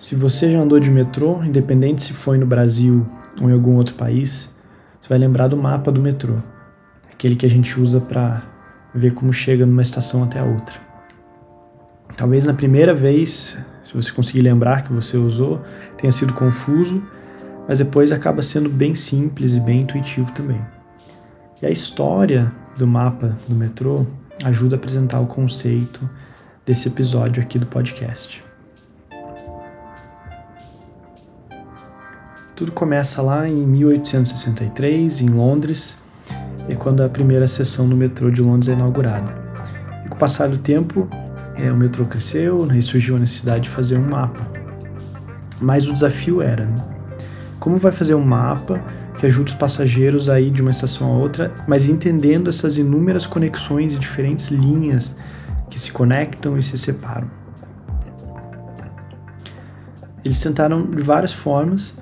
Se você já andou de metrô, independente se foi no Brasil ou em algum outro país, você vai lembrar do mapa do metrô, aquele que a gente usa para ver como chega numa estação até a outra. Talvez na primeira vez, se você conseguir lembrar que você usou, tenha sido confuso, mas depois acaba sendo bem simples e bem intuitivo também. E a história do mapa do metrô ajuda a apresentar o conceito desse episódio aqui do podcast. Tudo começa lá em 1863, em Londres, é quando a primeira seção do metrô de Londres é inaugurada. E com o passar do tempo, é, o metrô cresceu, né, e surgiu a necessidade de fazer um mapa. Mas o desafio era, né? como vai fazer um mapa que ajude os passageiros a ir de uma estação a outra, mas entendendo essas inúmeras conexões e diferentes linhas que se conectam e se separam. Eles tentaram de várias formas,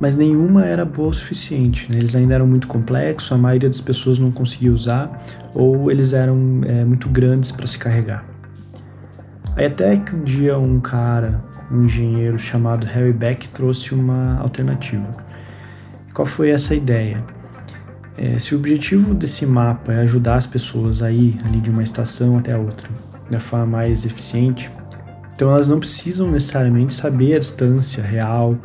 mas nenhuma era boa o suficiente. Né? Eles ainda eram muito complexos, a maioria das pessoas não conseguia usar, ou eles eram é, muito grandes para se carregar. Aí até que um dia um cara, um engenheiro chamado Harry Beck trouxe uma alternativa. Qual foi essa ideia? É, se o objetivo desse mapa é ajudar as pessoas a ir ali de uma estação até a outra da forma mais eficiente, então elas não precisam necessariamente saber a distância real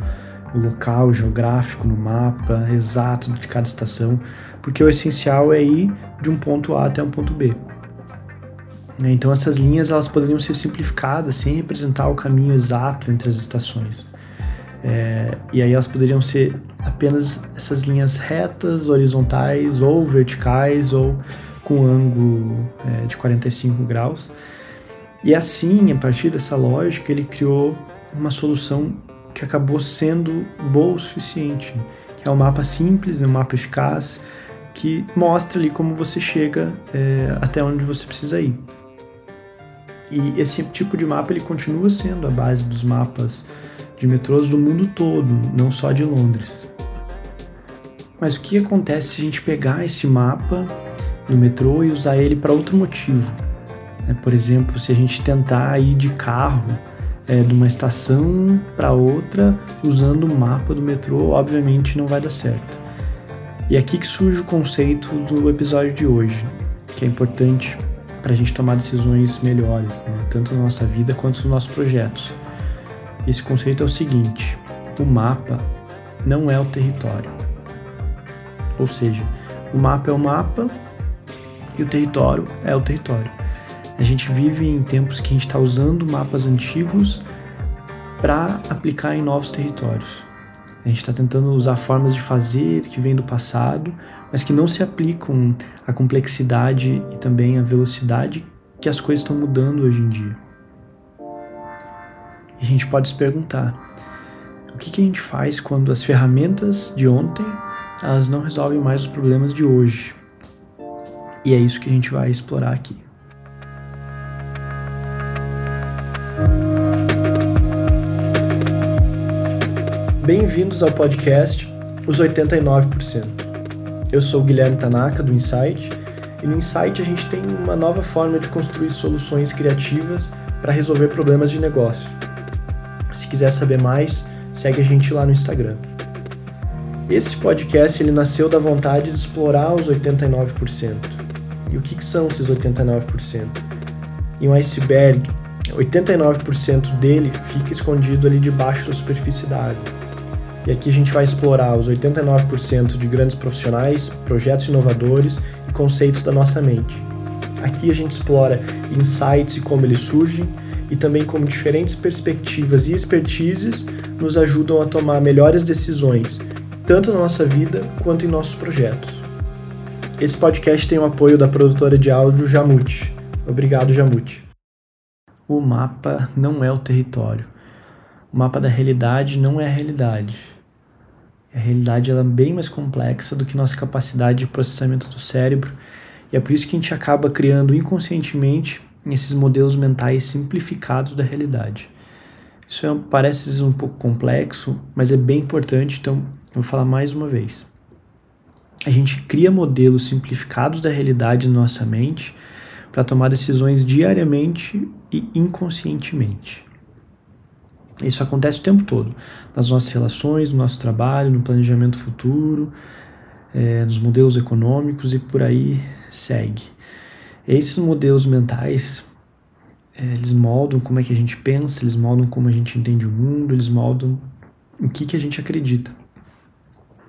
local geográfico no mapa exato de cada estação, porque o essencial é ir de um ponto A até um ponto B. Né, então essas linhas elas poderiam ser simplificadas sem representar o caminho exato entre as estações. É, e aí elas poderiam ser apenas essas linhas retas, horizontais ou verticais ou com ângulo é, de 45 graus. E assim, a partir dessa lógica, ele criou uma solução que acabou sendo boa o suficiente. É um mapa simples, um mapa eficaz, que mostra ali como você chega é, até onde você precisa ir. E esse tipo de mapa ele continua sendo a base dos mapas de metrôs do mundo todo, não só de Londres. Mas o que acontece se a gente pegar esse mapa do metrô e usar ele para outro motivo? É, por exemplo, se a gente tentar ir de carro é, de uma estação para outra usando o mapa do metrô, obviamente não vai dar certo. E é aqui que surge o conceito do episódio de hoje, que é importante para a gente tomar decisões melhores, né? tanto na nossa vida quanto nos nossos projetos. Esse conceito é o seguinte: o mapa não é o território. Ou seja, o mapa é o mapa e o território é o território. A gente vive em tempos que a gente está usando mapas antigos para aplicar em novos territórios. A gente está tentando usar formas de fazer que vêm do passado, mas que não se aplicam à complexidade e também à velocidade que as coisas estão mudando hoje em dia. E a gente pode se perguntar: o que, que a gente faz quando as ferramentas de ontem elas não resolvem mais os problemas de hoje? E é isso que a gente vai explorar aqui. Bem-vindos ao podcast Os 89%. Eu sou o Guilherme Tanaka do Insight e no Insight a gente tem uma nova forma de construir soluções criativas para resolver problemas de negócio. Se quiser saber mais, segue a gente lá no Instagram. Esse podcast ele nasceu da vontade de explorar os 89%. E o que, que são esses 89%? Em um iceberg, 89% dele fica escondido ali debaixo da superfície da água. E aqui a gente vai explorar os 89% de grandes profissionais, projetos inovadores e conceitos da nossa mente. Aqui a gente explora insights e como eles surgem, e também como diferentes perspectivas e expertises nos ajudam a tomar melhores decisões, tanto na nossa vida quanto em nossos projetos. Esse podcast tem o apoio da produtora de áudio Jamute. Obrigado, Jamute. O mapa não é o território. O mapa da realidade não é a realidade. A realidade ela é bem mais complexa do que nossa capacidade de processamento do cérebro, e é por isso que a gente acaba criando inconscientemente esses modelos mentais simplificados da realidade. Isso é, parece vezes um pouco complexo, mas é bem importante, então eu vou falar mais uma vez. A gente cria modelos simplificados da realidade na nossa mente para tomar decisões diariamente e inconscientemente. Isso acontece o tempo todo, nas nossas relações, no nosso trabalho, no planejamento futuro, é, nos modelos econômicos e por aí segue. Esses modelos mentais, é, eles moldam como é que a gente pensa, eles moldam como a gente entende o mundo, eles moldam o que, que a gente acredita.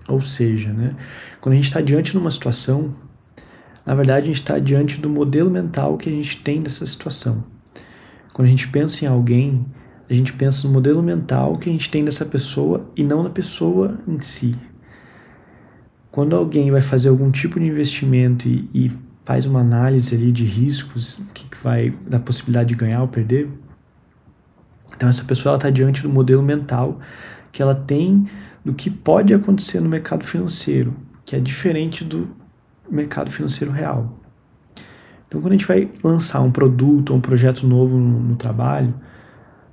Ou seja, né, quando a gente está diante de uma situação, na verdade a gente está diante do modelo mental que a gente tem dessa situação. Quando a gente pensa em alguém, a gente pensa no modelo mental que a gente tem dessa pessoa e não na pessoa em si. Quando alguém vai fazer algum tipo de investimento e, e faz uma análise ali de riscos, que vai da possibilidade de ganhar ou perder, então essa pessoa está diante do modelo mental que ela tem do que pode acontecer no mercado financeiro, que é diferente do mercado financeiro real. Então, quando a gente vai lançar um produto ou um projeto novo no, no trabalho,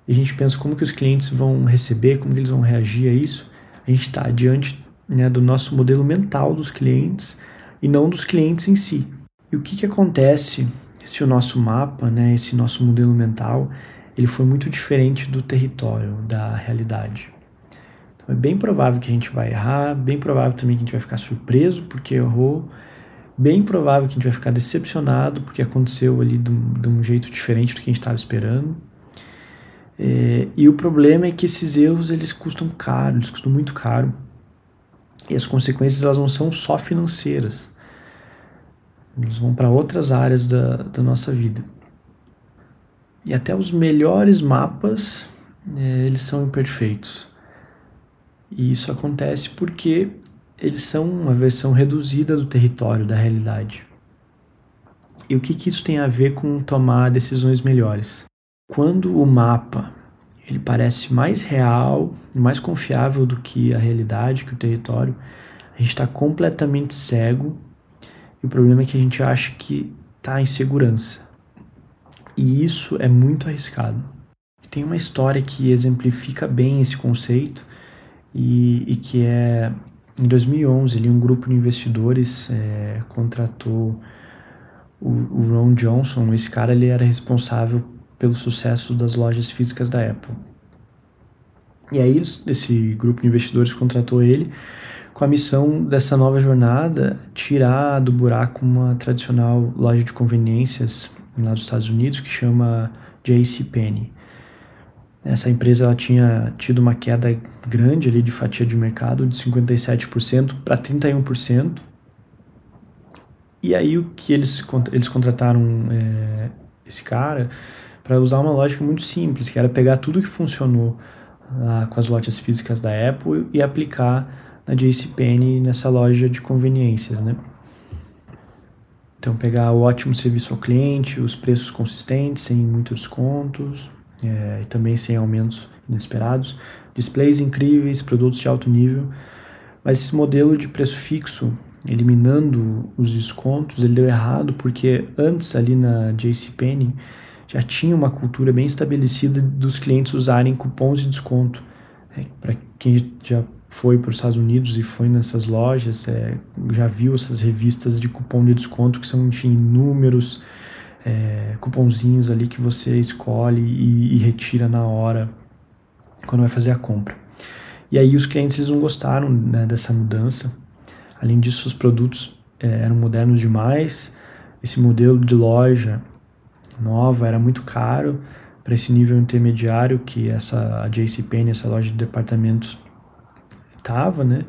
e a gente pensa como que os clientes vão receber, como que eles vão reagir a isso, a gente está diante né, do nosso modelo mental dos clientes e não dos clientes em si. E o que, que acontece se o nosso mapa, né, esse nosso modelo mental, ele foi muito diferente do território, da realidade? Então é bem provável que a gente vai errar, bem provável também que a gente vai ficar surpreso porque errou, bem provável que a gente vai ficar decepcionado porque aconteceu ali de um, de um jeito diferente do que a gente estava esperando. É, e o problema é que esses erros eles custam caro, eles custam muito caro. E as consequências elas não são só financeiras. Eles vão para outras áreas da, da nossa vida. E até os melhores mapas, é, eles são imperfeitos. E isso acontece porque eles são uma versão reduzida do território, da realidade. E o que, que isso tem a ver com tomar decisões melhores? Quando o mapa ele parece mais real, mais confiável do que a realidade, que o território, a gente está completamente cego e o problema é que a gente acha que está em segurança. E isso é muito arriscado. Tem uma história que exemplifica bem esse conceito e, e que é em 2011 ali um grupo de investidores é, contratou o, o Ron Johnson. Esse cara ele era responsável pelo sucesso das lojas físicas da Apple. E aí esse grupo de investidores contratou ele com a missão dessa nova jornada tirar do buraco uma tradicional loja de conveniências lá dos Estados Unidos que chama JCPenney. Essa empresa ela tinha tido uma queda grande ali de fatia de mercado de 57% para 31%. E aí o que eles, eles contrataram é, esse cara para usar uma lógica muito simples, que era pegar tudo que funcionou lá com as lojas físicas da Apple e aplicar na JCPenney nessa loja de conveniências, né? Então pegar o ótimo serviço ao cliente, os preços consistentes, sem muitos descontos é, e também sem aumentos inesperados, displays incríveis, produtos de alto nível, mas esse modelo de preço fixo, eliminando os descontos, ele deu errado porque antes ali na JCPenney já tinha uma cultura bem estabelecida dos clientes usarem cupons de desconto. É, para quem já foi para os Estados Unidos e foi nessas lojas, é, já viu essas revistas de cupom de desconto que são, enfim, inúmeros é, cupomzinhos ali que você escolhe e, e, retira na hora quando vai fazer a compra. E aí os clientes eles não gostaram né, dessa mudança. Além disso, os produtos é, eram modernos demais. Esse modelo de loja nova, era muito caro para esse nível intermediário que essa a JCPenney, essa loja de departamentos estava, né?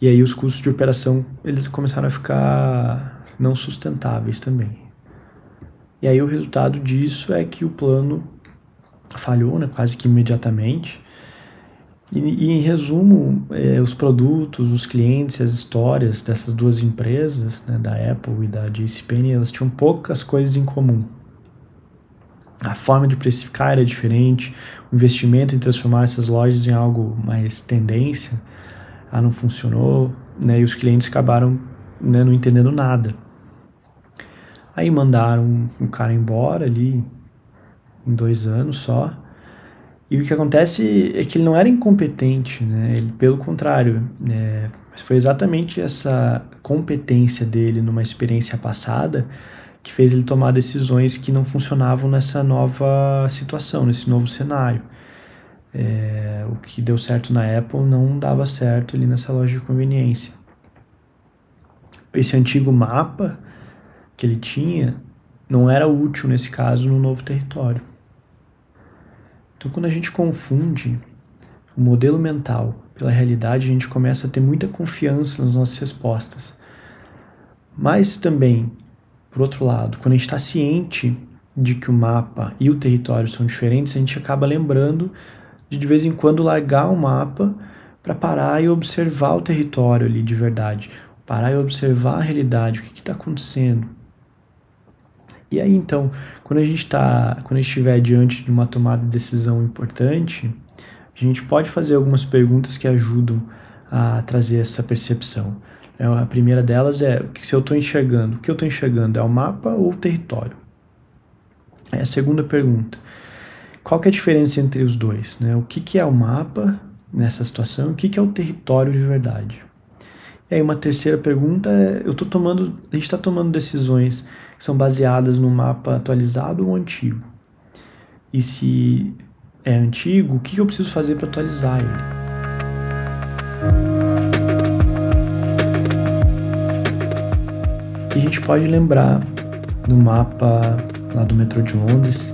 E aí os custos de operação eles começaram a ficar não sustentáveis também. E aí o resultado disso é que o plano falhou, né, quase que imediatamente. E, e em resumo, eh, os produtos, os clientes, as histórias dessas duas empresas, né, da Apple e da JCPenney, elas tinham poucas coisas em comum a forma de precificar era diferente, o investimento em transformar essas lojas em algo mais tendência, ela não funcionou, né, e os clientes acabaram né, não entendendo nada. Aí mandaram o cara embora ali em dois anos só. E o que acontece é que ele não era incompetente, né? Ele, pelo contrário, é, foi exatamente essa competência dele numa experiência passada que fez ele tomar decisões que não funcionavam nessa nova situação, nesse novo cenário. É, o que deu certo na Apple não dava certo ali nessa loja de conveniência. Esse antigo mapa que ele tinha não era útil nesse caso no novo território. Então, quando a gente confunde o modelo mental pela realidade, a gente começa a ter muita confiança nas nossas respostas. Mas também, por outro lado, quando a gente está ciente de que o mapa e o território são diferentes, a gente acaba lembrando de de vez em quando largar o mapa para parar e observar o território ali de verdade, parar e observar a realidade, o que está acontecendo. E aí então, quando a gente está, quando a gente estiver diante de uma tomada de decisão importante, a gente pode fazer algumas perguntas que ajudam a trazer essa percepção. É, a primeira delas é se eu estou enxergando, o que eu estou enxergando é o mapa ou o território? É a segunda pergunta. Qual que é a diferença entre os dois? Né? O que, que é o mapa nessa situação? O que, que é o território de verdade? E aí uma terceira pergunta é, eu tô tomando, a gente está tomando decisões que são baseadas no mapa atualizado ou antigo? E se é antigo, o que eu preciso fazer para atualizar ele? E a gente pode lembrar do mapa lá do metrô de Londres,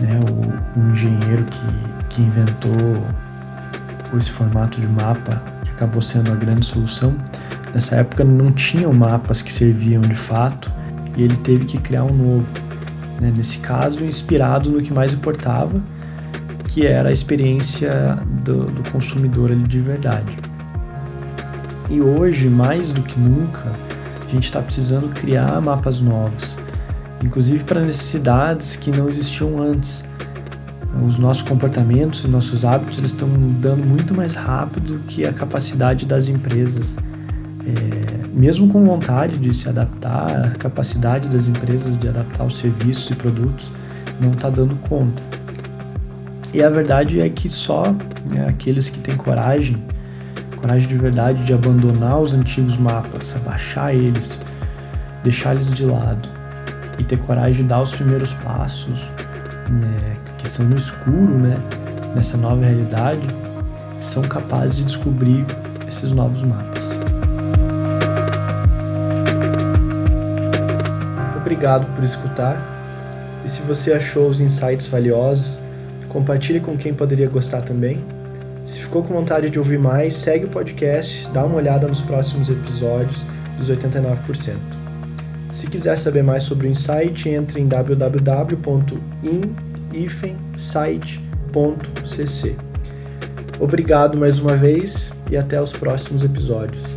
né, o, o engenheiro que, que inventou esse formato de mapa, que acabou sendo a grande solução. Nessa época não tinham mapas que serviam de fato e ele teve que criar um novo. Né, nesse caso, inspirado no que mais importava, que era a experiência do, do consumidor ali de verdade. E hoje, mais do que nunca, gente está precisando criar mapas novos, inclusive para necessidades que não existiam antes. Os nossos comportamentos e nossos hábitos eles estão mudando muito mais rápido que a capacidade das empresas. É, mesmo com vontade de se adaptar, a capacidade das empresas de adaptar os serviços e produtos não está dando conta. E a verdade é que só né, aqueles que têm coragem, coragem de verdade de abandonar os antigos mapas, abaixar eles, deixar eles de lado e ter coragem de dar os primeiros passos, né, que são no escuro, né, nessa nova realidade, são capazes de descobrir esses novos mapas. Obrigado por escutar. E se você achou os insights valiosos, compartilhe com quem poderia gostar também. Se ficou com vontade de ouvir mais, segue o podcast, dá uma olhada nos próximos episódios dos 89%. Se quiser saber mais sobre o Insight, entre em www.in-site.cc. Obrigado mais uma vez e até os próximos episódios.